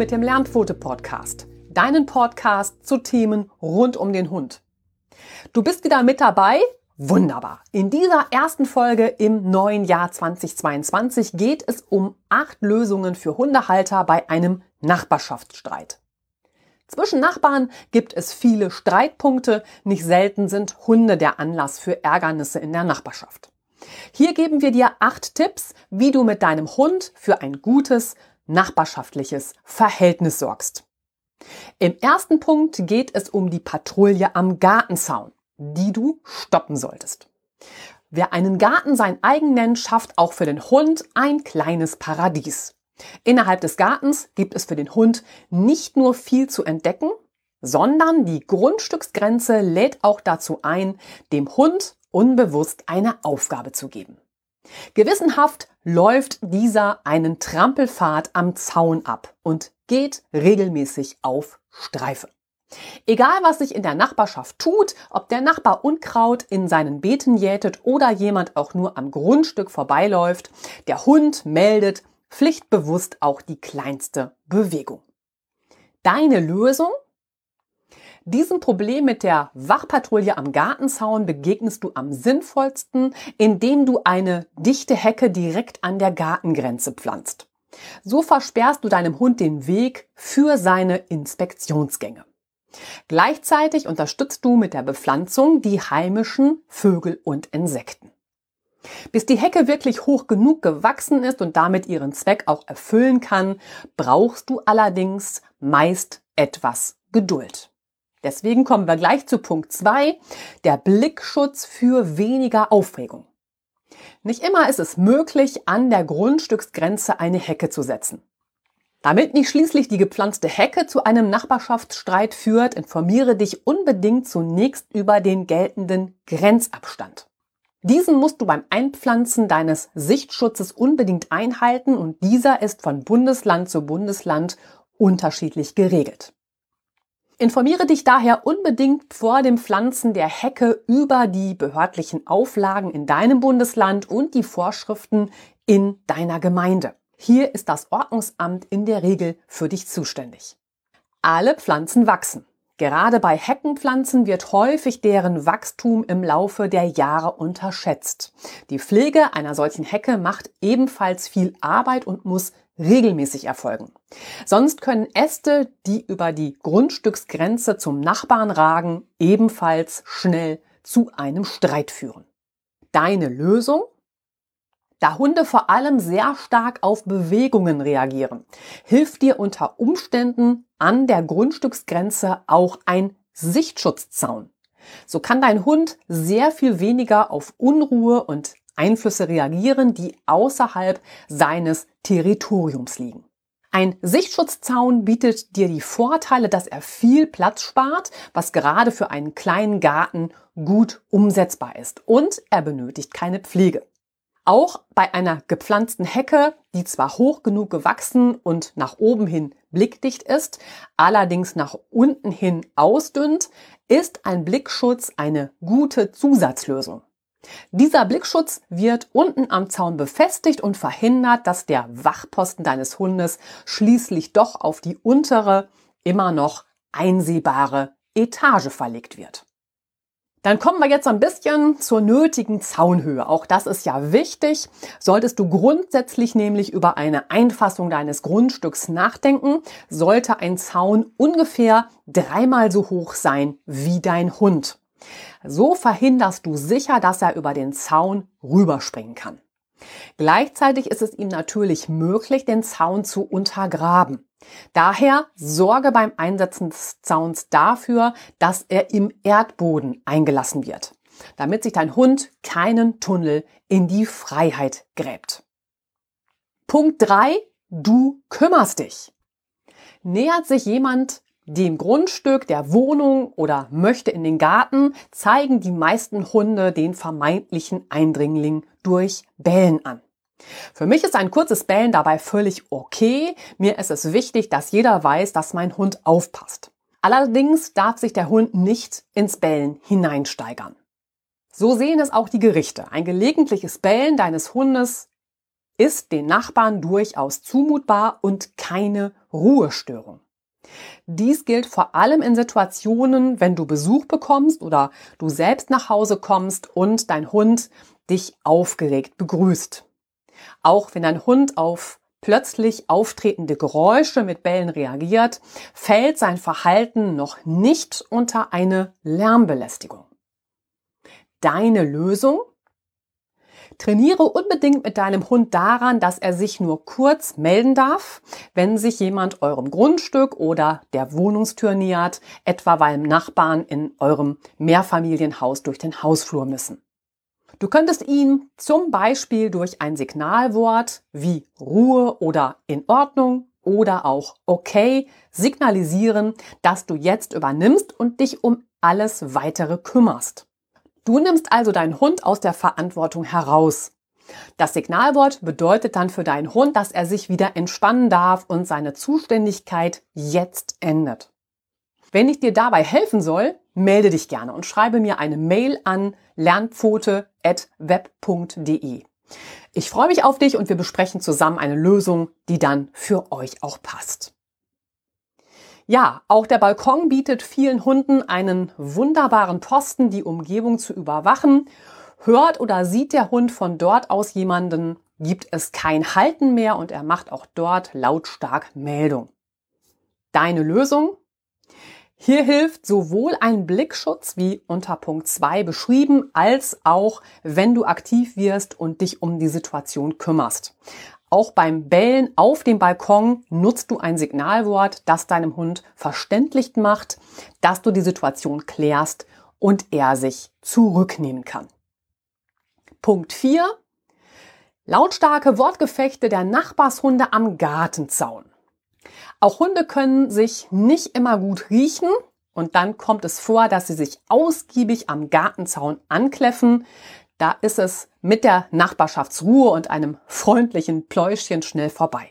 Mit dem Lernpfote Podcast. Deinen Podcast zu Themen rund um den Hund. Du bist wieder mit dabei? Wunderbar. In dieser ersten Folge im neuen Jahr 2022 geht es um acht Lösungen für Hundehalter bei einem Nachbarschaftsstreit. Zwischen Nachbarn gibt es viele Streitpunkte. Nicht selten sind Hunde der Anlass für Ärgernisse in der Nachbarschaft. Hier geben wir dir acht Tipps, wie du mit deinem Hund für ein gutes, nachbarschaftliches Verhältnis sorgst. Im ersten Punkt geht es um die Patrouille am Gartenzaun, die du stoppen solltest. Wer einen Garten sein eigen nennt, schafft auch für den Hund ein kleines Paradies. Innerhalb des Gartens gibt es für den Hund nicht nur viel zu entdecken, sondern die Grundstücksgrenze lädt auch dazu ein, dem Hund unbewusst eine Aufgabe zu geben. Gewissenhaft läuft dieser einen Trampelpfad am Zaun ab und geht regelmäßig auf Streife. Egal, was sich in der Nachbarschaft tut, ob der Nachbar Unkraut in seinen Beeten jätet oder jemand auch nur am Grundstück vorbeiläuft, der Hund meldet pflichtbewusst auch die kleinste Bewegung. Deine Lösung? Diesem Problem mit der Wachpatrouille am Gartenzaun begegnest du am sinnvollsten, indem du eine dichte Hecke direkt an der Gartengrenze pflanzt. So versperrst du deinem Hund den Weg für seine Inspektionsgänge. Gleichzeitig unterstützt du mit der Bepflanzung die heimischen Vögel und Insekten. Bis die Hecke wirklich hoch genug gewachsen ist und damit ihren Zweck auch erfüllen kann, brauchst du allerdings meist etwas Geduld. Deswegen kommen wir gleich zu Punkt 2, der Blickschutz für weniger Aufregung. Nicht immer ist es möglich, an der Grundstücksgrenze eine Hecke zu setzen. Damit nicht schließlich die gepflanzte Hecke zu einem Nachbarschaftsstreit führt, informiere dich unbedingt zunächst über den geltenden Grenzabstand. Diesen musst du beim Einpflanzen deines Sichtschutzes unbedingt einhalten und dieser ist von Bundesland zu Bundesland unterschiedlich geregelt. Informiere dich daher unbedingt vor dem Pflanzen der Hecke über die behördlichen Auflagen in deinem Bundesland und die Vorschriften in deiner Gemeinde. Hier ist das Ordnungsamt in der Regel für dich zuständig. Alle Pflanzen wachsen. Gerade bei Heckenpflanzen wird häufig deren Wachstum im Laufe der Jahre unterschätzt. Die Pflege einer solchen Hecke macht ebenfalls viel Arbeit und muss regelmäßig erfolgen. Sonst können Äste, die über die Grundstücksgrenze zum Nachbarn ragen, ebenfalls schnell zu einem Streit führen. Deine Lösung? Da Hunde vor allem sehr stark auf Bewegungen reagieren, hilft dir unter Umständen an der Grundstücksgrenze auch ein Sichtschutzzaun. So kann dein Hund sehr viel weniger auf Unruhe und Einflüsse reagieren, die außerhalb seines Territoriums liegen. Ein Sichtschutzzaun bietet dir die Vorteile, dass er viel Platz spart, was gerade für einen kleinen Garten gut umsetzbar ist. Und er benötigt keine Pflege. Auch bei einer gepflanzten Hecke, die zwar hoch genug gewachsen und nach oben hin blickdicht ist, allerdings nach unten hin ausdünnt, ist ein Blickschutz eine gute Zusatzlösung. Dieser Blickschutz wird unten am Zaun befestigt und verhindert, dass der Wachposten deines Hundes schließlich doch auf die untere, immer noch einsehbare Etage verlegt wird. Dann kommen wir jetzt ein bisschen zur nötigen Zaunhöhe. Auch das ist ja wichtig. Solltest du grundsätzlich nämlich über eine Einfassung deines Grundstücks nachdenken, sollte ein Zaun ungefähr dreimal so hoch sein wie dein Hund. So verhinderst du sicher, dass er über den Zaun rüberspringen kann. Gleichzeitig ist es ihm natürlich möglich, den Zaun zu untergraben. Daher sorge beim Einsetzen des Zauns dafür, dass er im Erdboden eingelassen wird, damit sich dein Hund keinen Tunnel in die Freiheit gräbt. Punkt drei: Du kümmerst dich. Nähert sich jemand dem Grundstück der Wohnung oder möchte in den Garten, zeigen die meisten Hunde den vermeintlichen Eindringling durch Bellen an. Für mich ist ein kurzes Bellen dabei völlig okay. Mir ist es wichtig, dass jeder weiß, dass mein Hund aufpasst. Allerdings darf sich der Hund nicht ins Bellen hineinsteigern. So sehen es auch die Gerichte. Ein gelegentliches Bellen deines Hundes ist den Nachbarn durchaus zumutbar und keine Ruhestörung. Dies gilt vor allem in Situationen, wenn du Besuch bekommst oder du selbst nach Hause kommst und dein Hund dich aufgeregt begrüßt. Auch wenn dein Hund auf plötzlich auftretende Geräusche mit Bällen reagiert, fällt sein Verhalten noch nicht unter eine Lärmbelästigung. Deine Lösung? Trainiere unbedingt mit deinem Hund daran, dass er sich nur kurz melden darf, wenn sich jemand eurem Grundstück oder der Wohnungstür nähert, etwa weil Nachbarn in eurem Mehrfamilienhaus durch den Hausflur müssen. Du könntest ihn zum Beispiel durch ein Signalwort wie Ruhe oder in Ordnung oder auch okay signalisieren, dass du jetzt übernimmst und dich um alles weitere kümmerst. Du nimmst also deinen Hund aus der Verantwortung heraus. Das Signalwort bedeutet dann für deinen Hund, dass er sich wieder entspannen darf und seine Zuständigkeit jetzt endet. Wenn ich dir dabei helfen soll, melde dich gerne und schreibe mir eine Mail an lernpfote.web.de. Ich freue mich auf dich und wir besprechen zusammen eine Lösung, die dann für euch auch passt. Ja, auch der Balkon bietet vielen Hunden einen wunderbaren Posten, die Umgebung zu überwachen. Hört oder sieht der Hund von dort aus jemanden, gibt es kein Halten mehr und er macht auch dort lautstark Meldung. Deine Lösung? Hier hilft sowohl ein Blickschutz wie unter Punkt 2 beschrieben, als auch wenn du aktiv wirst und dich um die Situation kümmerst. Auch beim Bellen auf dem Balkon nutzt du ein Signalwort, das deinem Hund verständlich macht, dass du die Situation klärst und er sich zurücknehmen kann. Punkt 4. Lautstarke Wortgefechte der Nachbarshunde am Gartenzaun. Auch Hunde können sich nicht immer gut riechen und dann kommt es vor, dass sie sich ausgiebig am Gartenzaun ankläffen. Da ist es mit der Nachbarschaftsruhe und einem freundlichen Pläuschchen schnell vorbei.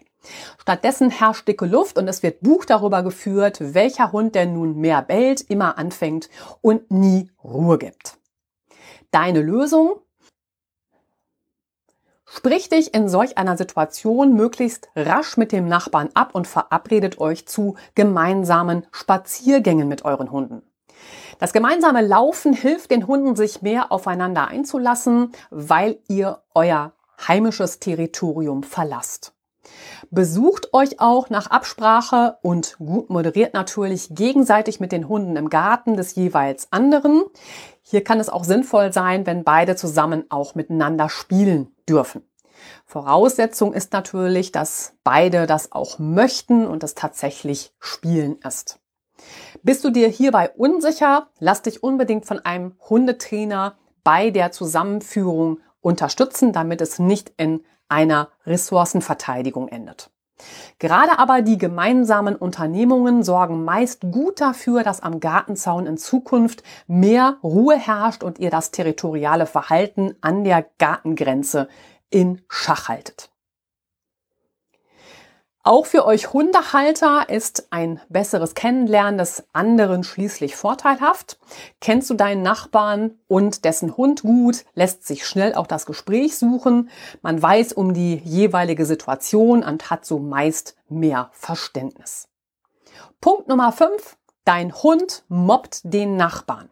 Stattdessen herrscht dicke Luft und es wird Buch darüber geführt, welcher Hund denn nun mehr bellt, immer anfängt und nie Ruhe gibt. Deine Lösung? Sprich dich in solch einer Situation möglichst rasch mit dem Nachbarn ab und verabredet euch zu gemeinsamen Spaziergängen mit euren Hunden. Das gemeinsame Laufen hilft den Hunden, sich mehr aufeinander einzulassen, weil ihr euer heimisches Territorium verlasst. Besucht euch auch nach Absprache und gut moderiert natürlich gegenseitig mit den Hunden im Garten des jeweils anderen. Hier kann es auch sinnvoll sein, wenn beide zusammen auch miteinander spielen dürfen. Voraussetzung ist natürlich, dass beide das auch möchten und es tatsächlich Spielen ist. Bist du dir hierbei unsicher, lass dich unbedingt von einem Hundetrainer bei der Zusammenführung unterstützen, damit es nicht in einer Ressourcenverteidigung endet. Gerade aber die gemeinsamen Unternehmungen sorgen meist gut dafür, dass am Gartenzaun in Zukunft mehr Ruhe herrscht und ihr das territoriale Verhalten an der Gartengrenze in Schach haltet. Auch für euch Hundehalter ist ein besseres Kennenlernen des anderen schließlich vorteilhaft. Kennst du deinen Nachbarn und dessen Hund gut, lässt sich schnell auch das Gespräch suchen. Man weiß um die jeweilige Situation und hat so meist mehr Verständnis. Punkt Nummer 5. Dein Hund mobbt den Nachbarn.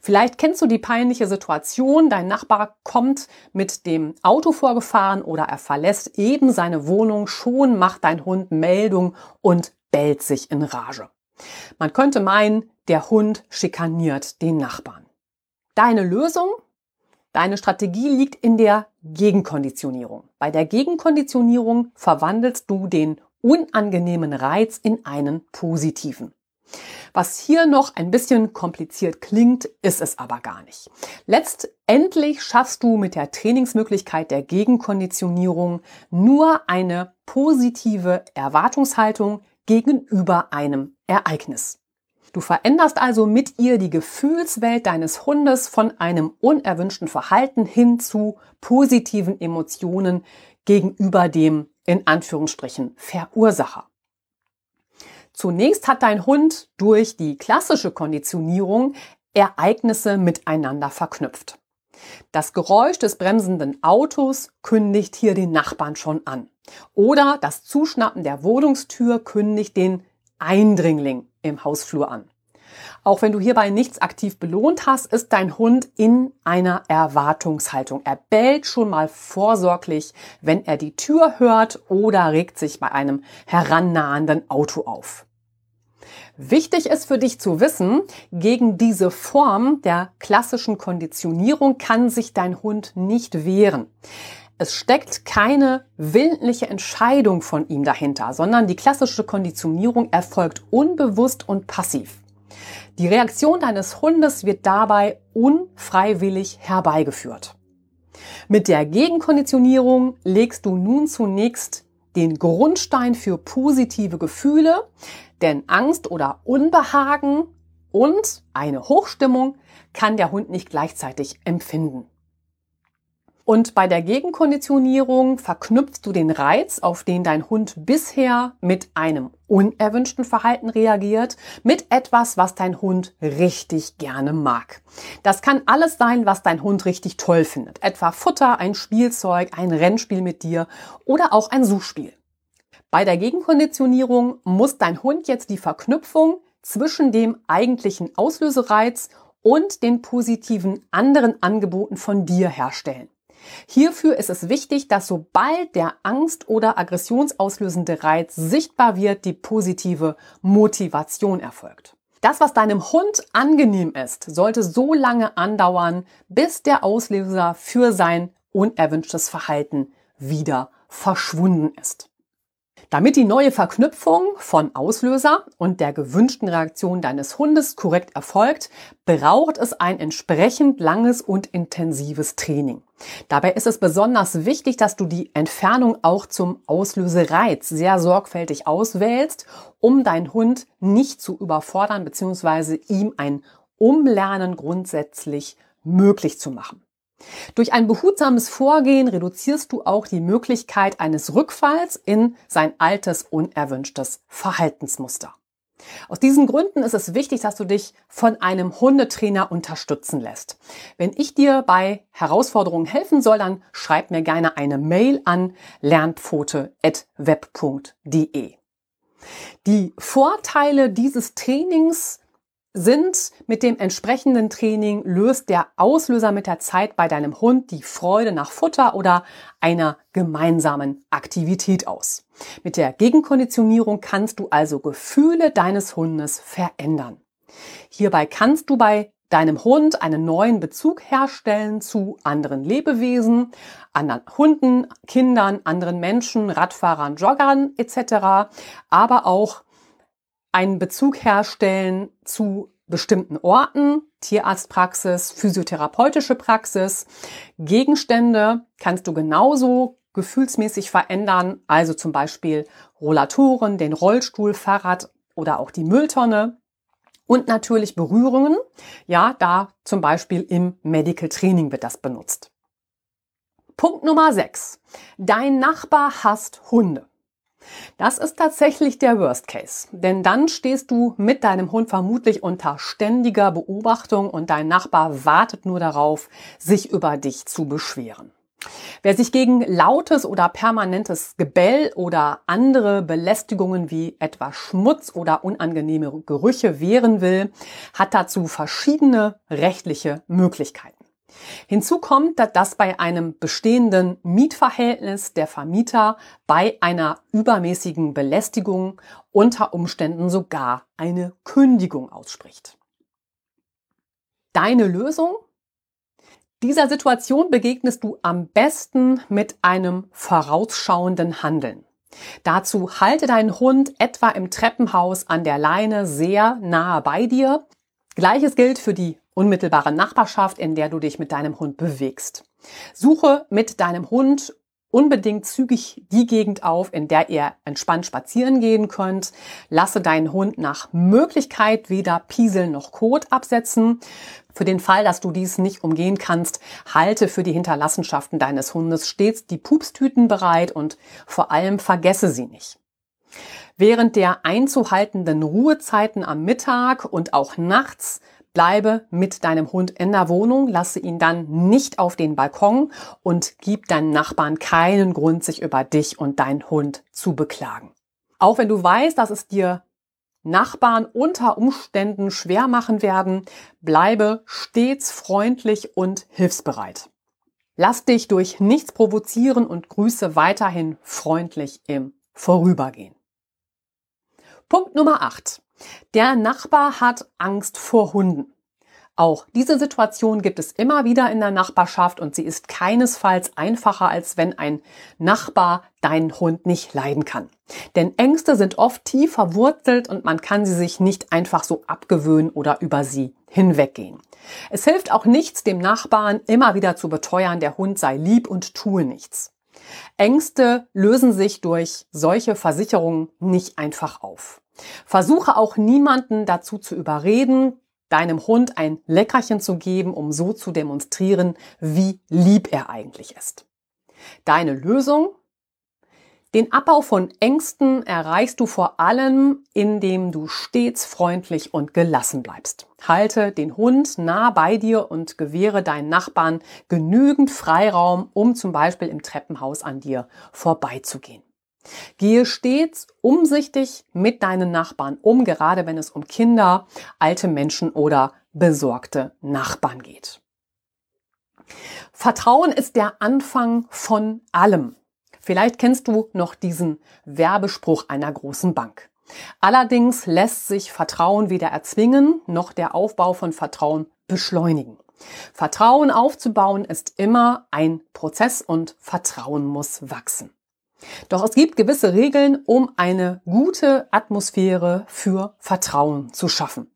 Vielleicht kennst du die peinliche Situation, dein Nachbar kommt mit dem Auto vorgefahren oder er verlässt eben seine Wohnung, schon macht dein Hund Meldung und bellt sich in Rage. Man könnte meinen, der Hund schikaniert den Nachbarn. Deine Lösung? Deine Strategie liegt in der Gegenkonditionierung. Bei der Gegenkonditionierung verwandelst du den unangenehmen Reiz in einen positiven. Was hier noch ein bisschen kompliziert klingt, ist es aber gar nicht. Letztendlich schaffst du mit der Trainingsmöglichkeit der Gegenkonditionierung nur eine positive Erwartungshaltung gegenüber einem Ereignis. Du veränderst also mit ihr die Gefühlswelt deines Hundes von einem unerwünschten Verhalten hin zu positiven Emotionen gegenüber dem in Anführungsstrichen Verursacher. Zunächst hat dein Hund durch die klassische Konditionierung Ereignisse miteinander verknüpft. Das Geräusch des bremsenden Autos kündigt hier den Nachbarn schon an. Oder das Zuschnappen der Wohnungstür kündigt den Eindringling im Hausflur an. Auch wenn du hierbei nichts aktiv belohnt hast, ist dein Hund in einer Erwartungshaltung. Er bellt schon mal vorsorglich, wenn er die Tür hört oder regt sich bei einem herannahenden Auto auf. Wichtig ist für dich zu wissen, gegen diese Form der klassischen Konditionierung kann sich dein Hund nicht wehren. Es steckt keine willentliche Entscheidung von ihm dahinter, sondern die klassische Konditionierung erfolgt unbewusst und passiv. Die Reaktion deines Hundes wird dabei unfreiwillig herbeigeführt. Mit der Gegenkonditionierung legst du nun zunächst den Grundstein für positive Gefühle, denn Angst oder Unbehagen und eine Hochstimmung kann der Hund nicht gleichzeitig empfinden. Und bei der Gegenkonditionierung verknüpfst du den Reiz, auf den dein Hund bisher mit einem unerwünschten Verhalten reagiert, mit etwas, was dein Hund richtig gerne mag. Das kann alles sein, was dein Hund richtig toll findet. Etwa Futter, ein Spielzeug, ein Rennspiel mit dir oder auch ein Suchspiel. Bei der Gegenkonditionierung muss dein Hund jetzt die Verknüpfung zwischen dem eigentlichen Auslösereiz und den positiven anderen Angeboten von dir herstellen. Hierfür ist es wichtig, dass sobald der Angst- oder aggressionsauslösende Reiz sichtbar wird, die positive Motivation erfolgt. Das, was deinem Hund angenehm ist, sollte so lange andauern, bis der Auslöser für sein unerwünschtes Verhalten wieder verschwunden ist. Damit die neue Verknüpfung von Auslöser und der gewünschten Reaktion deines Hundes korrekt erfolgt, braucht es ein entsprechend langes und intensives Training. Dabei ist es besonders wichtig, dass du die Entfernung auch zum Auslösereiz sehr sorgfältig auswählst, um deinen Hund nicht zu überfordern bzw. ihm ein Umlernen grundsätzlich möglich zu machen. Durch ein behutsames Vorgehen reduzierst du auch die Möglichkeit eines Rückfalls in sein altes, unerwünschtes Verhaltensmuster. Aus diesen Gründen ist es wichtig, dass du dich von einem Hundetrainer unterstützen lässt. Wenn ich dir bei Herausforderungen helfen soll, dann schreib mir gerne eine Mail an lernpfote.web.de. Die Vorteile dieses Trainings sind mit dem entsprechenden Training löst der Auslöser mit der Zeit bei deinem Hund die Freude nach Futter oder einer gemeinsamen Aktivität aus. Mit der Gegenkonditionierung kannst du also Gefühle deines Hundes verändern. Hierbei kannst du bei deinem Hund einen neuen Bezug herstellen zu anderen Lebewesen, anderen Hunden, Kindern, anderen Menschen, Radfahrern, Joggern etc., aber auch einen Bezug herstellen zu bestimmten Orten, Tierarztpraxis, physiotherapeutische Praxis. Gegenstände kannst du genauso gefühlsmäßig verändern, also zum Beispiel Rollatoren, den Rollstuhl, Fahrrad oder auch die Mülltonne. Und natürlich Berührungen. Ja, da zum Beispiel im Medical Training wird das benutzt. Punkt Nummer 6. Dein Nachbar hasst Hunde. Das ist tatsächlich der Worst Case, denn dann stehst du mit deinem Hund vermutlich unter ständiger Beobachtung und dein Nachbar wartet nur darauf, sich über dich zu beschweren. Wer sich gegen lautes oder permanentes Gebell oder andere Belästigungen wie etwa Schmutz oder unangenehme Gerüche wehren will, hat dazu verschiedene rechtliche Möglichkeiten. Hinzu kommt, dass bei einem bestehenden Mietverhältnis der Vermieter bei einer übermäßigen Belästigung unter Umständen sogar eine Kündigung ausspricht. Deine Lösung? Dieser Situation begegnest du am besten mit einem vorausschauenden Handeln. Dazu halte deinen Hund etwa im Treppenhaus an der Leine sehr nahe bei dir. Gleiches gilt für die unmittelbare Nachbarschaft, in der du dich mit deinem Hund bewegst. Suche mit deinem Hund unbedingt zügig die Gegend auf, in der ihr entspannt spazieren gehen könnt. Lasse deinen Hund nach Möglichkeit weder Piesel noch Kot absetzen. Für den Fall, dass du dies nicht umgehen kannst, halte für die Hinterlassenschaften deines Hundes stets die Pupstüten bereit und vor allem vergesse sie nicht. Während der einzuhaltenden Ruhezeiten am Mittag und auch nachts Bleibe mit deinem Hund in der Wohnung, lasse ihn dann nicht auf den Balkon und gib deinen Nachbarn keinen Grund, sich über dich und deinen Hund zu beklagen. Auch wenn du weißt, dass es dir Nachbarn unter Umständen schwer machen werden, bleibe stets freundlich und hilfsbereit. Lass dich durch nichts provozieren und grüße weiterhin freundlich im Vorübergehen. Punkt Nummer 8. Der Nachbar hat Angst vor Hunden. Auch diese Situation gibt es immer wieder in der Nachbarschaft und sie ist keinesfalls einfacher, als wenn ein Nachbar deinen Hund nicht leiden kann. Denn Ängste sind oft tief verwurzelt und man kann sie sich nicht einfach so abgewöhnen oder über sie hinweggehen. Es hilft auch nichts, dem Nachbarn immer wieder zu beteuern, der Hund sei lieb und tue nichts. Ängste lösen sich durch solche Versicherungen nicht einfach auf. Versuche auch niemanden dazu zu überreden, deinem Hund ein Leckerchen zu geben, um so zu demonstrieren, wie lieb er eigentlich ist. Deine Lösung? Den Abbau von Ängsten erreichst du vor allem, indem du stets freundlich und gelassen bleibst. Halte den Hund nah bei dir und gewähre deinen Nachbarn genügend Freiraum, um zum Beispiel im Treppenhaus an dir vorbeizugehen. Gehe stets umsichtig mit deinen Nachbarn um, gerade wenn es um Kinder, alte Menschen oder besorgte Nachbarn geht. Vertrauen ist der Anfang von allem. Vielleicht kennst du noch diesen Werbespruch einer großen Bank. Allerdings lässt sich Vertrauen weder erzwingen noch der Aufbau von Vertrauen beschleunigen. Vertrauen aufzubauen ist immer ein Prozess und Vertrauen muss wachsen. Doch es gibt gewisse Regeln, um eine gute Atmosphäre für Vertrauen zu schaffen.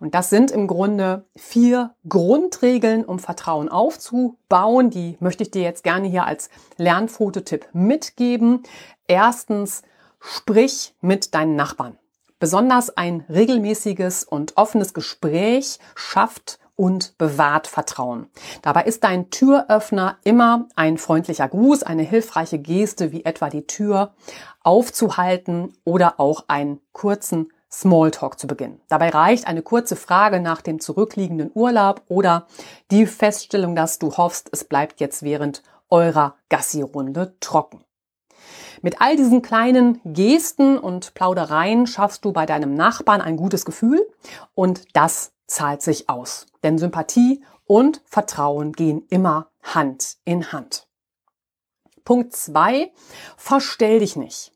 Und das sind im Grunde vier Grundregeln, um Vertrauen aufzubauen. Die möchte ich dir jetzt gerne hier als Lernfototipp mitgeben. Erstens, sprich mit deinen Nachbarn. Besonders ein regelmäßiges und offenes Gespräch schafft und bewahrt Vertrauen. Dabei ist dein Türöffner immer ein freundlicher Gruß, eine hilfreiche Geste, wie etwa die Tür aufzuhalten oder auch einen kurzen Smalltalk zu beginnen. Dabei reicht eine kurze Frage nach dem zurückliegenden Urlaub oder die Feststellung, dass du hoffst, es bleibt jetzt während eurer Gassi-Runde trocken. Mit all diesen kleinen Gesten und Plaudereien schaffst du bei deinem Nachbarn ein gutes Gefühl und das zahlt sich aus. Denn Sympathie und Vertrauen gehen immer Hand in Hand. Punkt zwei: Verstell dich nicht.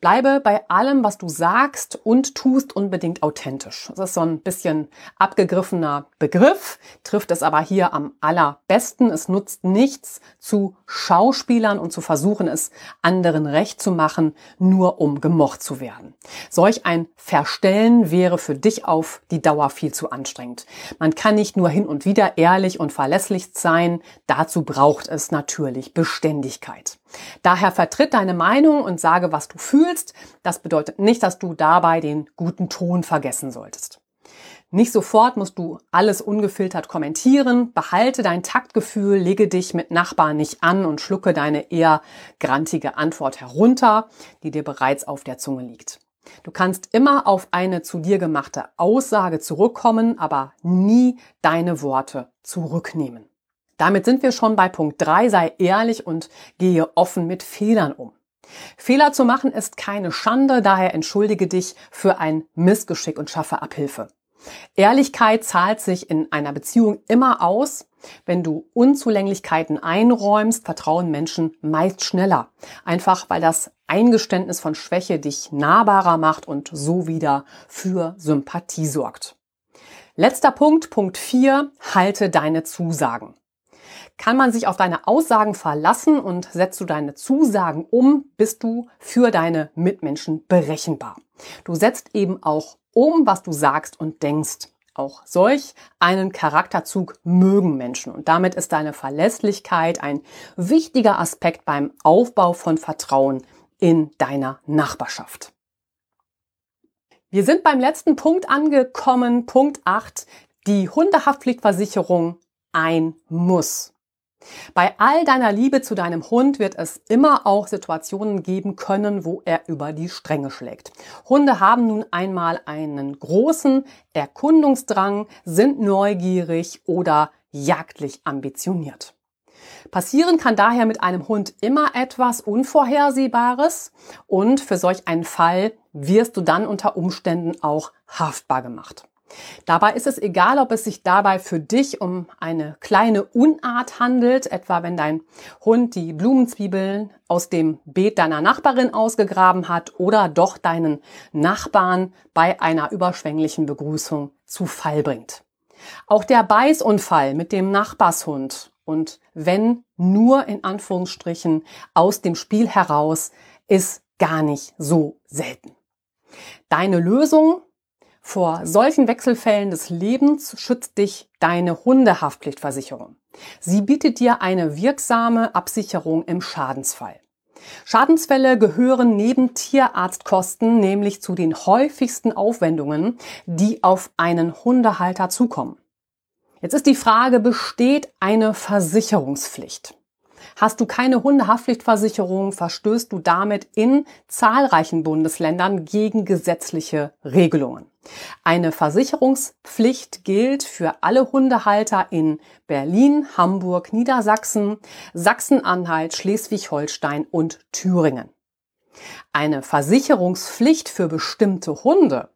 Bleibe bei allem, was du sagst und tust, unbedingt authentisch. Das ist so ein bisschen abgegriffener Begriff, trifft es aber hier am allerbesten. Es nutzt nichts zu Schauspielern und zu versuchen, es anderen recht zu machen, nur um gemocht zu werden. Solch ein Verstellen wäre für dich auf die Dauer viel zu anstrengend. Man kann nicht nur hin und wieder ehrlich und verlässlich sein, dazu braucht es natürlich Beständigkeit. Daher vertritt deine Meinung und sage, was du fühlst. Das bedeutet nicht, dass du dabei den guten Ton vergessen solltest. Nicht sofort musst du alles ungefiltert kommentieren. Behalte dein Taktgefühl, lege dich mit Nachbarn nicht an und schlucke deine eher grantige Antwort herunter, die dir bereits auf der Zunge liegt. Du kannst immer auf eine zu dir gemachte Aussage zurückkommen, aber nie deine Worte zurücknehmen. Damit sind wir schon bei Punkt 3. Sei ehrlich und gehe offen mit Fehlern um. Fehler zu machen ist keine Schande, daher entschuldige dich für ein Missgeschick und schaffe Abhilfe. Ehrlichkeit zahlt sich in einer Beziehung immer aus. Wenn du Unzulänglichkeiten einräumst, vertrauen Menschen meist schneller. Einfach weil das Eingeständnis von Schwäche dich nahbarer macht und so wieder für Sympathie sorgt. Letzter Punkt, Punkt 4, halte deine Zusagen. Kann man sich auf deine Aussagen verlassen und setzt du deine Zusagen um, bist du für deine Mitmenschen berechenbar. Du setzt eben auch um, was du sagst und denkst. Auch solch einen Charakterzug mögen Menschen und damit ist deine Verlässlichkeit ein wichtiger Aspekt beim Aufbau von Vertrauen in deiner Nachbarschaft. Wir sind beim letzten Punkt angekommen, Punkt 8, die Hundehaftpflichtversicherung ein Muss. Bei all deiner Liebe zu deinem Hund wird es immer auch Situationen geben können, wo er über die Stränge schlägt. Hunde haben nun einmal einen großen Erkundungsdrang, sind neugierig oder jagdlich ambitioniert. Passieren kann daher mit einem Hund immer etwas Unvorhersehbares und für solch einen Fall wirst du dann unter Umständen auch haftbar gemacht. Dabei ist es egal, ob es sich dabei für dich um eine kleine Unart handelt, etwa wenn dein Hund die Blumenzwiebeln aus dem Beet deiner Nachbarin ausgegraben hat oder doch deinen Nachbarn bei einer überschwänglichen Begrüßung zu Fall bringt. Auch der Beißunfall mit dem Nachbarshund und wenn nur in Anführungsstrichen aus dem Spiel heraus ist gar nicht so selten. Deine Lösung vor solchen Wechselfällen des Lebens schützt dich deine Hundehaftpflichtversicherung. Sie bietet dir eine wirksame Absicherung im Schadensfall. Schadensfälle gehören neben Tierarztkosten nämlich zu den häufigsten Aufwendungen, die auf einen Hundehalter zukommen. Jetzt ist die Frage, besteht eine Versicherungspflicht? Hast du keine Hundehaftpflichtversicherung, verstößt du damit in zahlreichen Bundesländern gegen gesetzliche Regelungen. Eine Versicherungspflicht gilt für alle Hundehalter in Berlin, Hamburg, Niedersachsen, Sachsen-Anhalt, Schleswig-Holstein und Thüringen. Eine Versicherungspflicht für bestimmte Hunde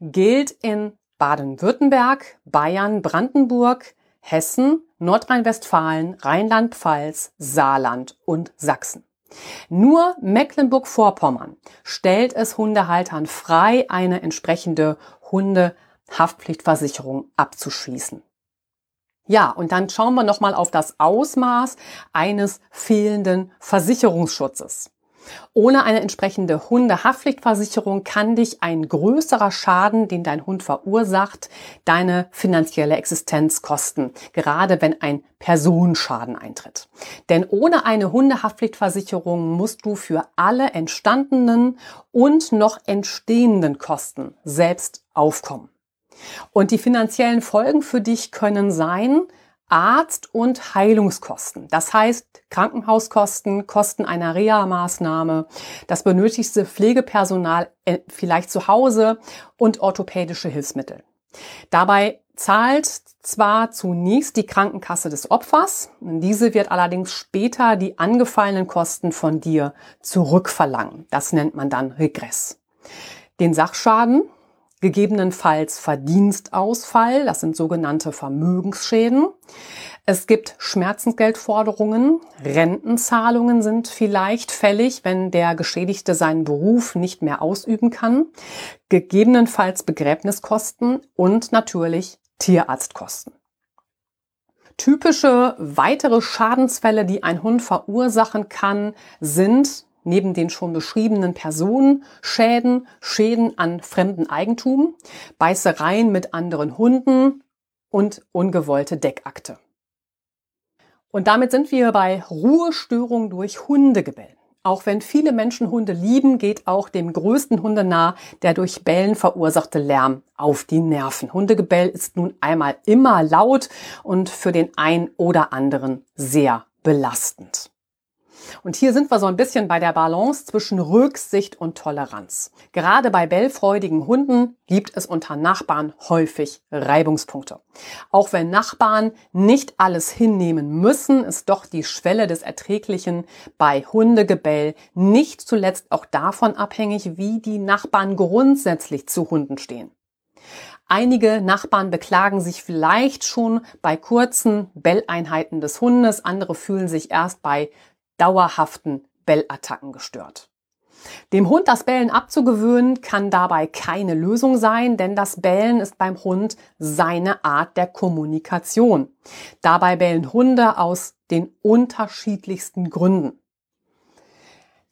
gilt in Baden-Württemberg, Bayern, Brandenburg, Hessen, Nordrhein-Westfalen, Rheinland-Pfalz, Saarland und Sachsen. Nur Mecklenburg-Vorpommern stellt es Hundehaltern frei, eine entsprechende Hundehaftpflichtversicherung abzuschließen. Ja, und dann schauen wir nochmal auf das Ausmaß eines fehlenden Versicherungsschutzes. Ohne eine entsprechende Hundehaftpflichtversicherung kann dich ein größerer Schaden, den dein Hund verursacht, deine finanzielle Existenz kosten, gerade wenn ein Personenschaden eintritt. Denn ohne eine Hundehaftpflichtversicherung musst du für alle entstandenen und noch entstehenden Kosten selbst aufkommen. Und die finanziellen Folgen für dich können sein, Arzt- und Heilungskosten. Das heißt Krankenhauskosten, Kosten einer Reha-Maßnahme, das benötigste Pflegepersonal äh, vielleicht zu Hause und orthopädische Hilfsmittel. Dabei zahlt zwar zunächst die Krankenkasse des Opfers, diese wird allerdings später die angefallenen Kosten von dir zurückverlangen. Das nennt man dann Regress. Den Sachschaden, gegebenenfalls Verdienstausfall, das sind sogenannte Vermögensschäden. Es gibt Schmerzensgeldforderungen, Rentenzahlungen sind vielleicht fällig, wenn der Geschädigte seinen Beruf nicht mehr ausüben kann, gegebenenfalls Begräbniskosten und natürlich Tierarztkosten. Typische weitere Schadensfälle, die ein Hund verursachen kann, sind neben den schon beschriebenen Personenschäden, Schäden an fremden Eigentum, Beißereien mit anderen Hunden und ungewollte Deckakte. Und damit sind wir bei Ruhestörung durch Hundegebell. Auch wenn viele Menschen Hunde lieben, geht auch dem größten Hunde nah der durch Bellen verursachte Lärm auf die Nerven. Hundegebell ist nun einmal immer laut und für den einen oder anderen sehr belastend. Und hier sind wir so ein bisschen bei der Balance zwischen Rücksicht und Toleranz. Gerade bei bellfreudigen Hunden gibt es unter Nachbarn häufig Reibungspunkte. Auch wenn Nachbarn nicht alles hinnehmen müssen, ist doch die Schwelle des Erträglichen bei Hundegebell nicht zuletzt auch davon abhängig, wie die Nachbarn grundsätzlich zu Hunden stehen. Einige Nachbarn beklagen sich vielleicht schon bei kurzen Belleinheiten des Hundes, andere fühlen sich erst bei dauerhaften Bellattacken gestört. Dem Hund das Bellen abzugewöhnen kann dabei keine Lösung sein, denn das Bellen ist beim Hund seine Art der Kommunikation. Dabei bellen Hunde aus den unterschiedlichsten Gründen.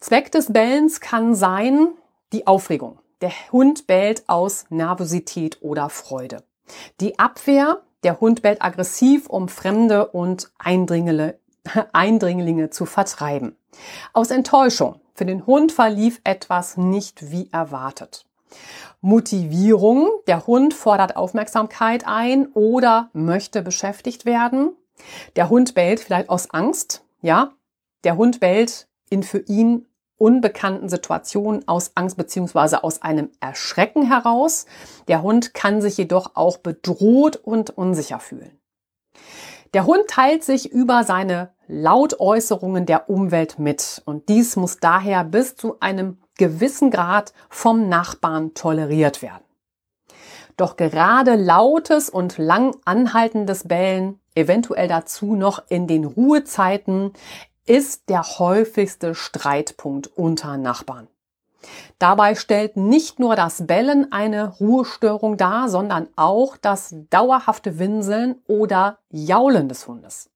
Zweck des Bellens kann sein die Aufregung. Der Hund bellt aus Nervosität oder Freude. Die Abwehr, der Hund bellt aggressiv, um Fremde und Eindringlinge Eindringlinge zu vertreiben. Aus Enttäuschung. Für den Hund verlief etwas nicht wie erwartet. Motivierung. Der Hund fordert Aufmerksamkeit ein oder möchte beschäftigt werden. Der Hund bellt vielleicht aus Angst, ja. Der Hund bellt in für ihn unbekannten Situationen aus Angst beziehungsweise aus einem Erschrecken heraus. Der Hund kann sich jedoch auch bedroht und unsicher fühlen. Der Hund teilt sich über seine Lautäußerungen der Umwelt mit und dies muss daher bis zu einem gewissen Grad vom Nachbarn toleriert werden. Doch gerade lautes und lang anhaltendes Bellen, eventuell dazu noch in den Ruhezeiten, ist der häufigste Streitpunkt unter Nachbarn. Dabei stellt nicht nur das Bellen eine Ruhestörung dar, sondern auch das dauerhafte Winseln oder Jaulen des Hundes.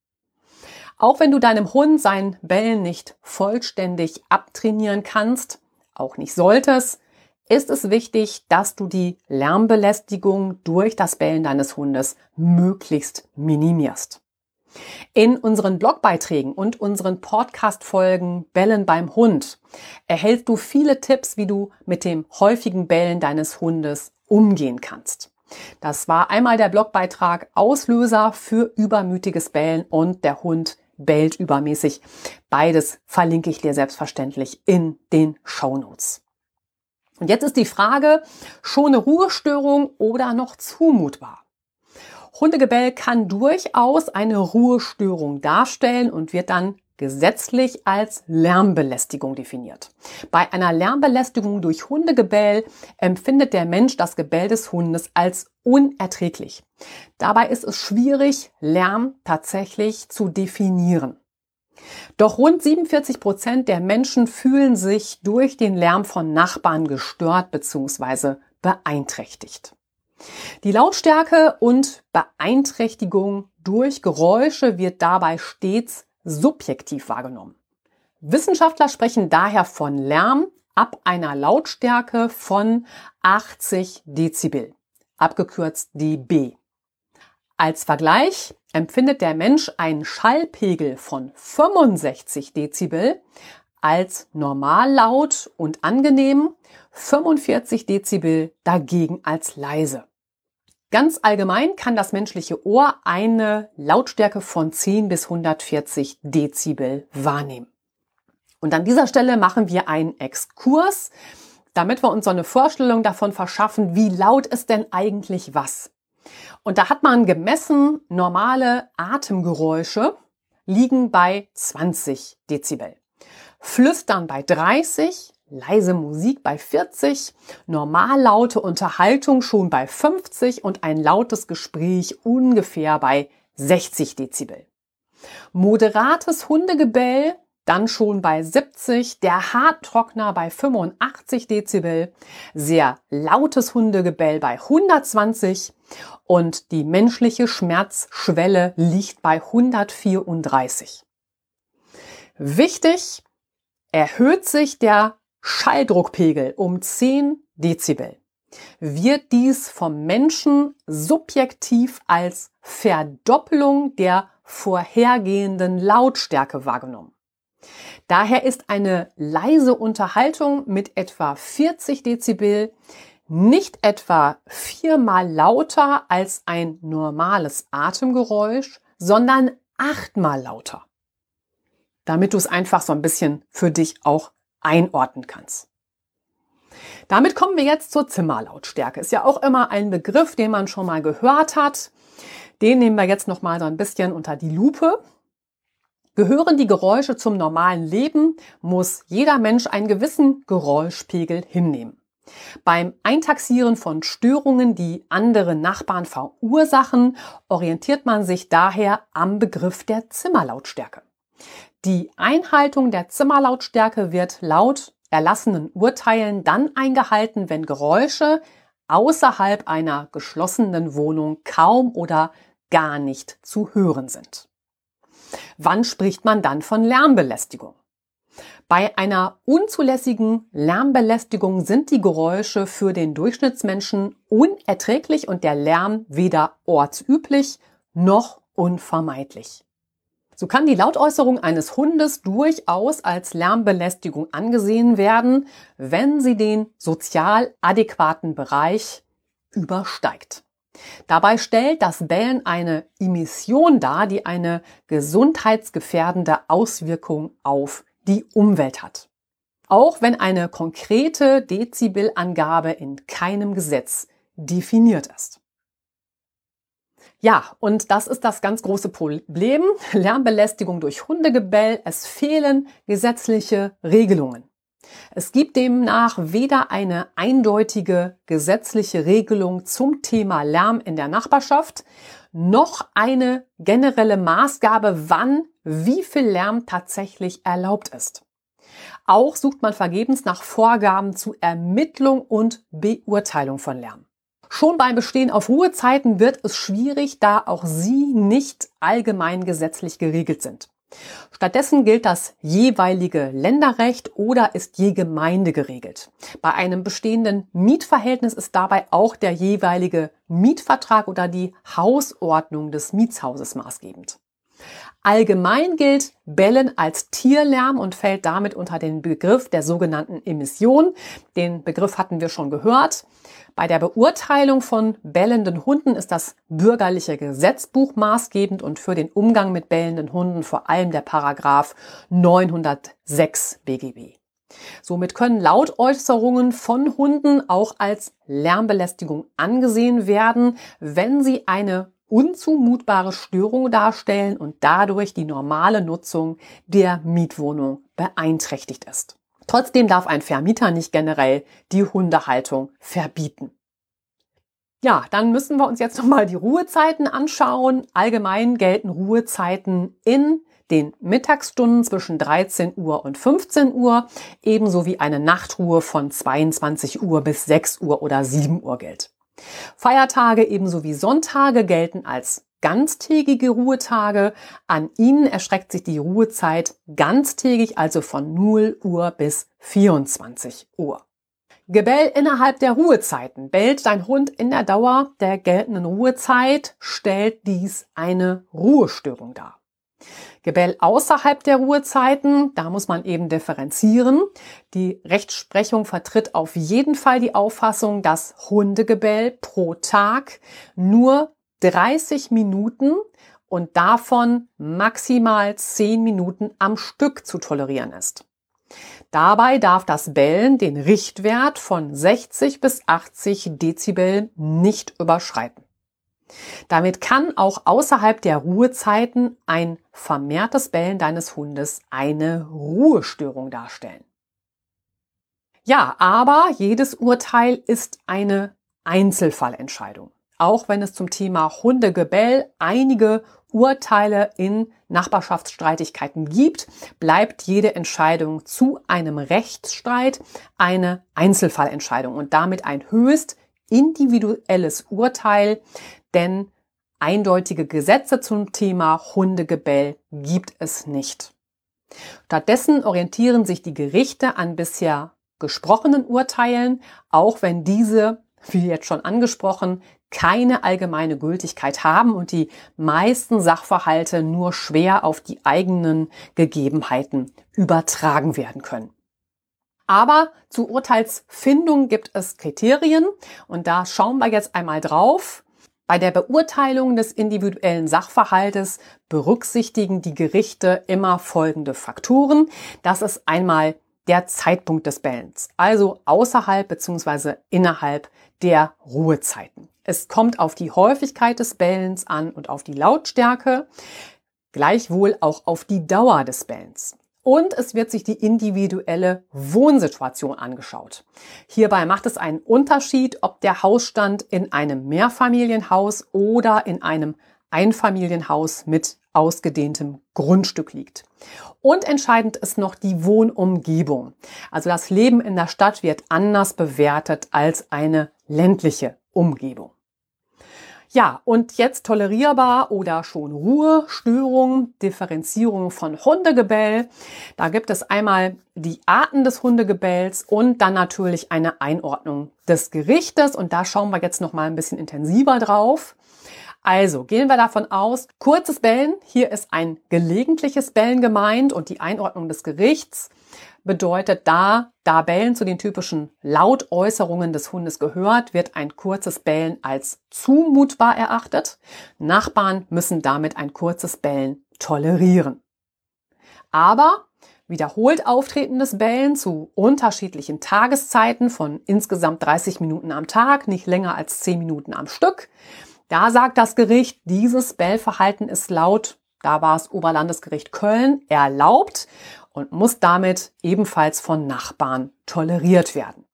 Auch wenn du deinem Hund sein Bellen nicht vollständig abtrainieren kannst, auch nicht solltest, ist es wichtig, dass du die Lärmbelästigung durch das Bellen deines Hundes möglichst minimierst. In unseren Blogbeiträgen und unseren Podcast-Folgen Bellen beim Hund erhältst du viele Tipps, wie du mit dem häufigen Bellen deines Hundes umgehen kannst. Das war einmal der Blogbeitrag Auslöser für übermütiges Bellen und der Hund bellt übermäßig. Beides verlinke ich dir selbstverständlich in den Show Notes. Und jetzt ist die Frage, schon eine Ruhestörung oder noch zumutbar? Hundegebell kann durchaus eine Ruhestörung darstellen und wird dann gesetzlich als Lärmbelästigung definiert. Bei einer Lärmbelästigung durch Hundegebell empfindet der Mensch das Gebell des Hundes als unerträglich. Dabei ist es schwierig, Lärm tatsächlich zu definieren. Doch rund 47 Prozent der Menschen fühlen sich durch den Lärm von Nachbarn gestört bzw. beeinträchtigt. Die Lautstärke und Beeinträchtigung durch Geräusche wird dabei stets subjektiv wahrgenommen. Wissenschaftler sprechen daher von Lärm ab einer Lautstärke von 80 Dezibel, abgekürzt dB. Als Vergleich empfindet der Mensch einen Schallpegel von 65 Dezibel als normal laut und angenehm, 45 Dezibel dagegen als leise. Ganz allgemein kann das menschliche Ohr eine Lautstärke von 10 bis 140 Dezibel wahrnehmen. Und an dieser Stelle machen wir einen Exkurs, damit wir uns so eine Vorstellung davon verschaffen, wie laut ist denn eigentlich was. Und da hat man gemessen, normale Atemgeräusche liegen bei 20 Dezibel. Flüstern bei 30, leise Musik bei 40, normal laute Unterhaltung schon bei 50 und ein lautes Gespräch ungefähr bei 60 Dezibel. Moderates Hundegebell dann schon bei 70, der Harttrockner bei 85 Dezibel, sehr lautes Hundegebell bei 120 und die menschliche Schmerzschwelle liegt bei 134. Wichtig, Erhöht sich der Schalldruckpegel um 10 Dezibel, wird dies vom Menschen subjektiv als Verdoppelung der vorhergehenden Lautstärke wahrgenommen. Daher ist eine leise Unterhaltung mit etwa 40 Dezibel nicht etwa viermal lauter als ein normales Atemgeräusch, sondern achtmal lauter damit du es einfach so ein bisschen für dich auch einordnen kannst. Damit kommen wir jetzt zur Zimmerlautstärke. Ist ja auch immer ein Begriff, den man schon mal gehört hat. Den nehmen wir jetzt noch mal so ein bisschen unter die Lupe. Gehören die Geräusche zum normalen Leben, muss jeder Mensch einen gewissen Geräuschpegel hinnehmen. Beim Eintaxieren von Störungen, die andere Nachbarn verursachen, orientiert man sich daher am Begriff der Zimmerlautstärke. Die Einhaltung der Zimmerlautstärke wird laut erlassenen Urteilen dann eingehalten, wenn Geräusche außerhalb einer geschlossenen Wohnung kaum oder gar nicht zu hören sind. Wann spricht man dann von Lärmbelästigung? Bei einer unzulässigen Lärmbelästigung sind die Geräusche für den Durchschnittsmenschen unerträglich und der Lärm weder ortsüblich noch unvermeidlich. So kann die Lautäußerung eines Hundes durchaus als Lärmbelästigung angesehen werden, wenn sie den sozial adäquaten Bereich übersteigt. Dabei stellt das Bellen eine Emission dar, die eine gesundheitsgefährdende Auswirkung auf die Umwelt hat. Auch wenn eine konkrete Dezibelangabe in keinem Gesetz definiert ist. Ja, und das ist das ganz große Problem. Lärmbelästigung durch Hundegebell. Es fehlen gesetzliche Regelungen. Es gibt demnach weder eine eindeutige gesetzliche Regelung zum Thema Lärm in der Nachbarschaft, noch eine generelle Maßgabe, wann wie viel Lärm tatsächlich erlaubt ist. Auch sucht man vergebens nach Vorgaben zu Ermittlung und Beurteilung von Lärm. Schon beim Bestehen auf Ruhezeiten wird es schwierig, da auch sie nicht allgemein gesetzlich geregelt sind. Stattdessen gilt das jeweilige Länderrecht oder ist je Gemeinde geregelt. Bei einem bestehenden Mietverhältnis ist dabei auch der jeweilige Mietvertrag oder die Hausordnung des Mietshauses maßgebend. Allgemein gilt Bellen als Tierlärm und fällt damit unter den Begriff der sogenannten Emission. Den Begriff hatten wir schon gehört. Bei der Beurteilung von bellenden Hunden ist das bürgerliche Gesetzbuch maßgebend und für den Umgang mit bellenden Hunden vor allem der Paragraph 906 BGB. Somit können Lautäußerungen von Hunden auch als Lärmbelästigung angesehen werden, wenn sie eine unzumutbare Störung darstellen und dadurch die normale Nutzung der Mietwohnung beeinträchtigt ist. Trotzdem darf ein Vermieter nicht generell die Hundehaltung verbieten. Ja, dann müssen wir uns jetzt nochmal die Ruhezeiten anschauen. Allgemein gelten Ruhezeiten in den Mittagsstunden zwischen 13 Uhr und 15 Uhr, ebenso wie eine Nachtruhe von 22 Uhr bis 6 Uhr oder 7 Uhr gilt. Feiertage ebenso wie Sonntage gelten als ganztägige Ruhetage. An ihnen erstreckt sich die Ruhezeit ganztägig, also von 0 Uhr bis 24 Uhr. Gebell innerhalb der Ruhezeiten. Bellt dein Hund in der Dauer der geltenden Ruhezeit, stellt dies eine Ruhestörung dar. Gebell außerhalb der Ruhezeiten, da muss man eben differenzieren. Die Rechtsprechung vertritt auf jeden Fall die Auffassung, dass Hundegebell pro Tag nur 30 Minuten und davon maximal 10 Minuten am Stück zu tolerieren ist. Dabei darf das Bellen den Richtwert von 60 bis 80 Dezibel nicht überschreiten. Damit kann auch außerhalb der Ruhezeiten ein vermehrtes Bellen deines Hundes eine Ruhestörung darstellen. Ja, aber jedes Urteil ist eine Einzelfallentscheidung. Auch wenn es zum Thema Hundegebell einige Urteile in Nachbarschaftsstreitigkeiten gibt, bleibt jede Entscheidung zu einem Rechtsstreit eine Einzelfallentscheidung und damit ein höchst individuelles Urteil, denn eindeutige Gesetze zum Thema Hundegebell gibt es nicht. Stattdessen orientieren sich die Gerichte an bisher gesprochenen Urteilen, auch wenn diese, wie jetzt schon angesprochen, keine allgemeine Gültigkeit haben und die meisten Sachverhalte nur schwer auf die eigenen Gegebenheiten übertragen werden können. Aber zur Urteilsfindung gibt es Kriterien und da schauen wir jetzt einmal drauf. Bei der Beurteilung des individuellen Sachverhaltes berücksichtigen die Gerichte immer folgende Faktoren. Das ist einmal der Zeitpunkt des Bellens, also außerhalb bzw. innerhalb der Ruhezeiten. Es kommt auf die Häufigkeit des Bellens an und auf die Lautstärke, gleichwohl auch auf die Dauer des Bellens und es wird sich die individuelle Wohnsituation angeschaut. Hierbei macht es einen Unterschied, ob der Hausstand in einem Mehrfamilienhaus oder in einem Einfamilienhaus mit ausgedehntem Grundstück liegt. Und entscheidend ist noch die Wohnumgebung. Also das Leben in der Stadt wird anders bewertet als eine ländliche Umgebung. Ja, und jetzt tolerierbar oder schon Ruhestörung, Differenzierung von Hundegebell. Da gibt es einmal die Arten des Hundegebells und dann natürlich eine Einordnung des Gerichtes. Und da schauen wir jetzt noch mal ein bisschen intensiver drauf. Also gehen wir davon aus, kurzes Bellen, hier ist ein gelegentliches Bellen gemeint und die Einordnung des Gerichts bedeutet da, da Bellen zu den typischen Lautäußerungen des Hundes gehört, wird ein kurzes Bellen als zumutbar erachtet. Nachbarn müssen damit ein kurzes Bellen tolerieren. Aber wiederholt auftretendes Bellen zu unterschiedlichen Tageszeiten von insgesamt 30 Minuten am Tag, nicht länger als 10 Minuten am Stück. Da sagt das Gericht, dieses Bellverhalten ist laut, da war es Oberlandesgericht Köln, erlaubt und muss damit ebenfalls von Nachbarn toleriert werden.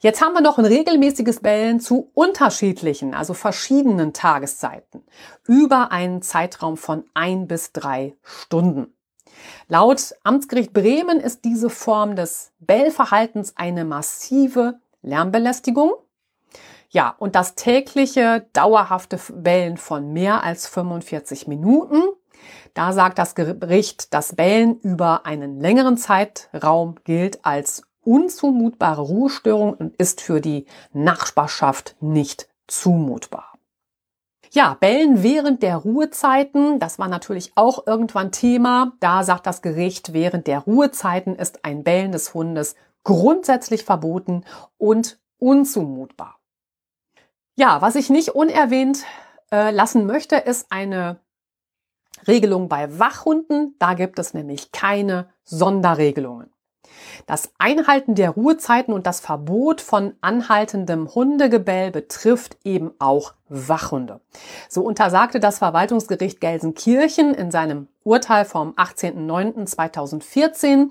Jetzt haben wir noch ein regelmäßiges Bellen zu unterschiedlichen, also verschiedenen Tageszeiten über einen Zeitraum von ein bis drei Stunden. Laut Amtsgericht Bremen ist diese Form des Bellverhaltens eine massive Lärmbelästigung. Ja, und das tägliche dauerhafte Bellen von mehr als 45 Minuten da sagt das Gericht, das Bellen über einen längeren Zeitraum gilt als unzumutbare Ruhestörung und ist für die Nachbarschaft nicht zumutbar. Ja, Bellen während der Ruhezeiten, das war natürlich auch irgendwann Thema. Da sagt das Gericht, während der Ruhezeiten ist ein Bellen des Hundes grundsätzlich verboten und unzumutbar. Ja, was ich nicht unerwähnt äh, lassen möchte, ist eine Regelung bei Wachhunden, da gibt es nämlich keine Sonderregelungen. Das Einhalten der Ruhezeiten und das Verbot von anhaltendem Hundegebell betrifft eben auch Wachhunde. So untersagte das Verwaltungsgericht Gelsenkirchen in seinem Urteil vom 18.09.2014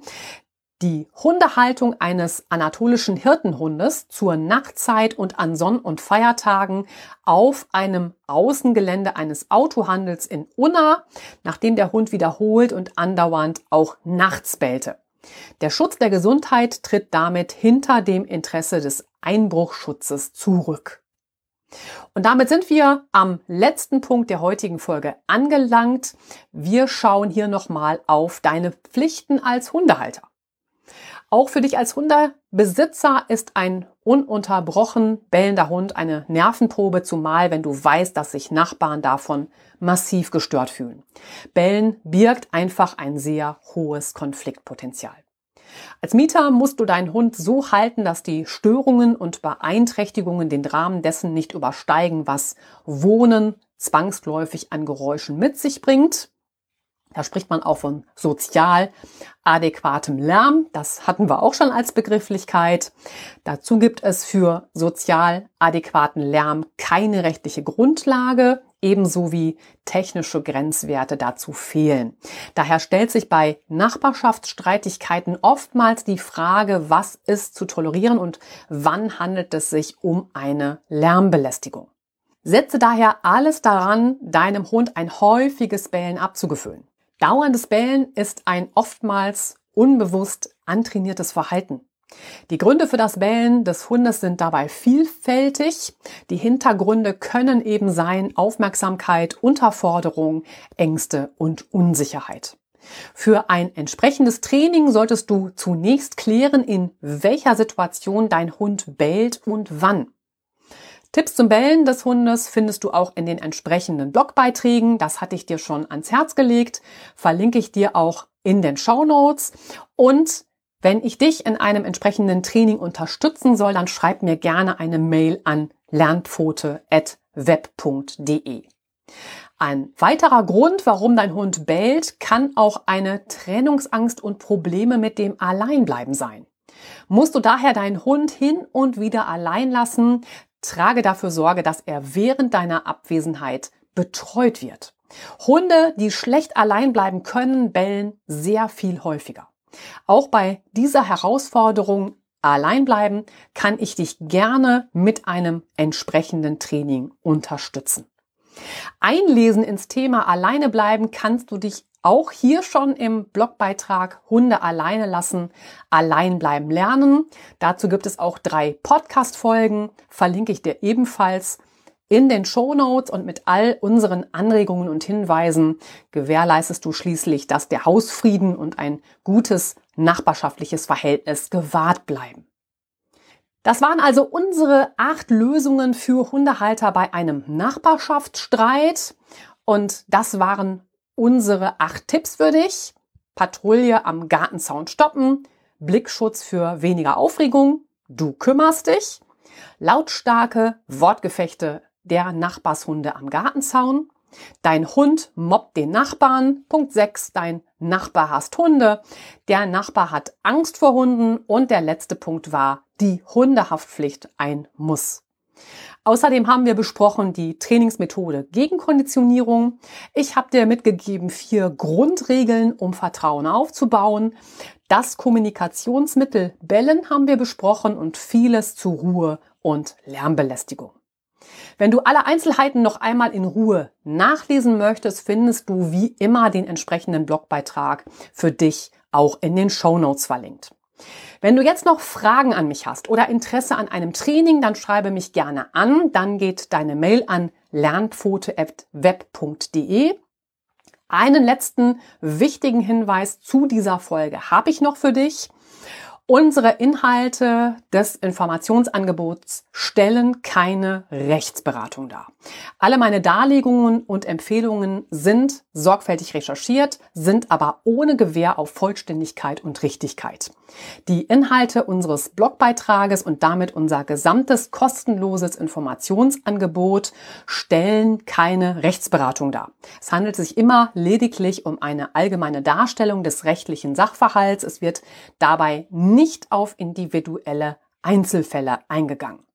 die Hundehaltung eines anatolischen Hirtenhundes zur Nachtzeit und an Sonn- und Feiertagen auf einem Außengelände eines Autohandels in Unna, nachdem der Hund wiederholt und andauernd auch nachts bellte. Der Schutz der Gesundheit tritt damit hinter dem Interesse des Einbruchschutzes zurück. Und damit sind wir am letzten Punkt der heutigen Folge angelangt. Wir schauen hier nochmal auf deine Pflichten als Hundehalter. Auch für dich als Hundebesitzer ist ein ununterbrochen bellender Hund eine Nervenprobe, zumal wenn du weißt, dass sich Nachbarn davon massiv gestört fühlen. Bellen birgt einfach ein sehr hohes Konfliktpotenzial. Als Mieter musst du deinen Hund so halten, dass die Störungen und Beeinträchtigungen den Rahmen dessen nicht übersteigen, was Wohnen zwangsläufig an Geräuschen mit sich bringt. Da spricht man auch von sozial adäquatem Lärm. Das hatten wir auch schon als Begrifflichkeit. Dazu gibt es für sozial adäquaten Lärm keine rechtliche Grundlage, ebenso wie technische Grenzwerte dazu fehlen. Daher stellt sich bei Nachbarschaftsstreitigkeiten oftmals die Frage, was ist zu tolerieren und wann handelt es sich um eine Lärmbelästigung. Setze daher alles daran, deinem Hund ein häufiges Bellen abzugewöhnen. Dauerndes Bellen ist ein oftmals unbewusst antrainiertes Verhalten. Die Gründe für das Bellen des Hundes sind dabei vielfältig. Die Hintergründe können eben sein Aufmerksamkeit, Unterforderung, Ängste und Unsicherheit. Für ein entsprechendes Training solltest du zunächst klären, in welcher Situation dein Hund bellt und wann. Tipps zum Bellen des Hundes findest du auch in den entsprechenden Blogbeiträgen. Das hatte ich dir schon ans Herz gelegt. Verlinke ich dir auch in den Show Notes. Und wenn ich dich in einem entsprechenden Training unterstützen soll, dann schreib mir gerne eine Mail an lernpfote.web.de. Ein weiterer Grund, warum dein Hund bellt, kann auch eine Trennungsangst und Probleme mit dem Alleinbleiben sein. Musst du daher deinen Hund hin und wieder allein lassen, Trage dafür Sorge, dass er während deiner Abwesenheit betreut wird. Hunde, die schlecht allein bleiben können, bellen sehr viel häufiger. Auch bei dieser Herausforderung allein bleiben kann ich dich gerne mit einem entsprechenden Training unterstützen. Einlesen ins Thema alleine bleiben kannst du dich auch hier schon im Blogbeitrag Hunde alleine lassen, allein bleiben lernen. Dazu gibt es auch drei Podcast-Folgen, verlinke ich dir ebenfalls in den Show Notes und mit all unseren Anregungen und Hinweisen gewährleistest du schließlich, dass der Hausfrieden und ein gutes nachbarschaftliches Verhältnis gewahrt bleiben. Das waren also unsere acht Lösungen für Hundehalter bei einem Nachbarschaftsstreit. Und das waren unsere acht Tipps für dich. Patrouille am Gartenzaun stoppen, Blickschutz für weniger Aufregung, du kümmerst dich, lautstarke Wortgefechte der Nachbarshunde am Gartenzaun, dein Hund mobbt den Nachbarn, Punkt 6, dein Nachbar hasst Hunde, der Nachbar hat Angst vor Hunden. Und der letzte Punkt war die Hundehaftpflicht. Ein Muss. Außerdem haben wir besprochen die Trainingsmethode Gegenkonditionierung. Ich habe dir mitgegeben vier Grundregeln, um Vertrauen aufzubauen. Das Kommunikationsmittel Bellen haben wir besprochen und vieles zu Ruhe und Lärmbelästigung. Wenn du alle Einzelheiten noch einmal in Ruhe nachlesen möchtest, findest du wie immer den entsprechenden Blogbeitrag für dich auch in den Show Notes verlinkt. Wenn du jetzt noch Fragen an mich hast oder Interesse an einem Training, dann schreibe mich gerne an. Dann geht deine Mail an lernpfote.web.de. Einen letzten wichtigen Hinweis zu dieser Folge habe ich noch für dich. Unsere Inhalte des Informationsangebots stellen keine Rechtsberatung dar. Alle meine Darlegungen und Empfehlungen sind sorgfältig recherchiert, sind aber ohne Gewähr auf Vollständigkeit und Richtigkeit. Die Inhalte unseres Blogbeitrages und damit unser gesamtes kostenloses Informationsangebot stellen keine Rechtsberatung dar. Es handelt sich immer lediglich um eine allgemeine Darstellung des rechtlichen Sachverhalts. Es wird dabei nicht auf individuelle Einzelfälle eingegangen.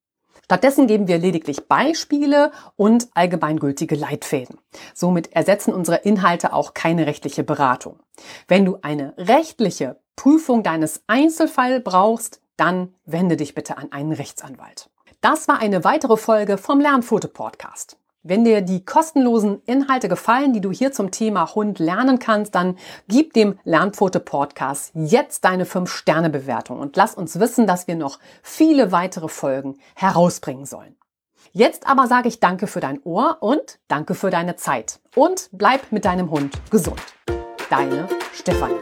Stattdessen geben wir lediglich Beispiele und allgemeingültige Leitfäden. Somit ersetzen unsere Inhalte auch keine rechtliche Beratung. Wenn du eine rechtliche Prüfung deines Einzelfalls brauchst, dann wende dich bitte an einen Rechtsanwalt. Das war eine weitere Folge vom Lernfoto Podcast. Wenn dir die kostenlosen Inhalte gefallen, die du hier zum Thema Hund lernen kannst, dann gib dem Lernpfote Podcast jetzt deine 5-Sterne-Bewertung und lass uns wissen, dass wir noch viele weitere Folgen herausbringen sollen. Jetzt aber sage ich danke für dein Ohr und danke für deine Zeit und bleib mit deinem Hund gesund. Deine Stefanie.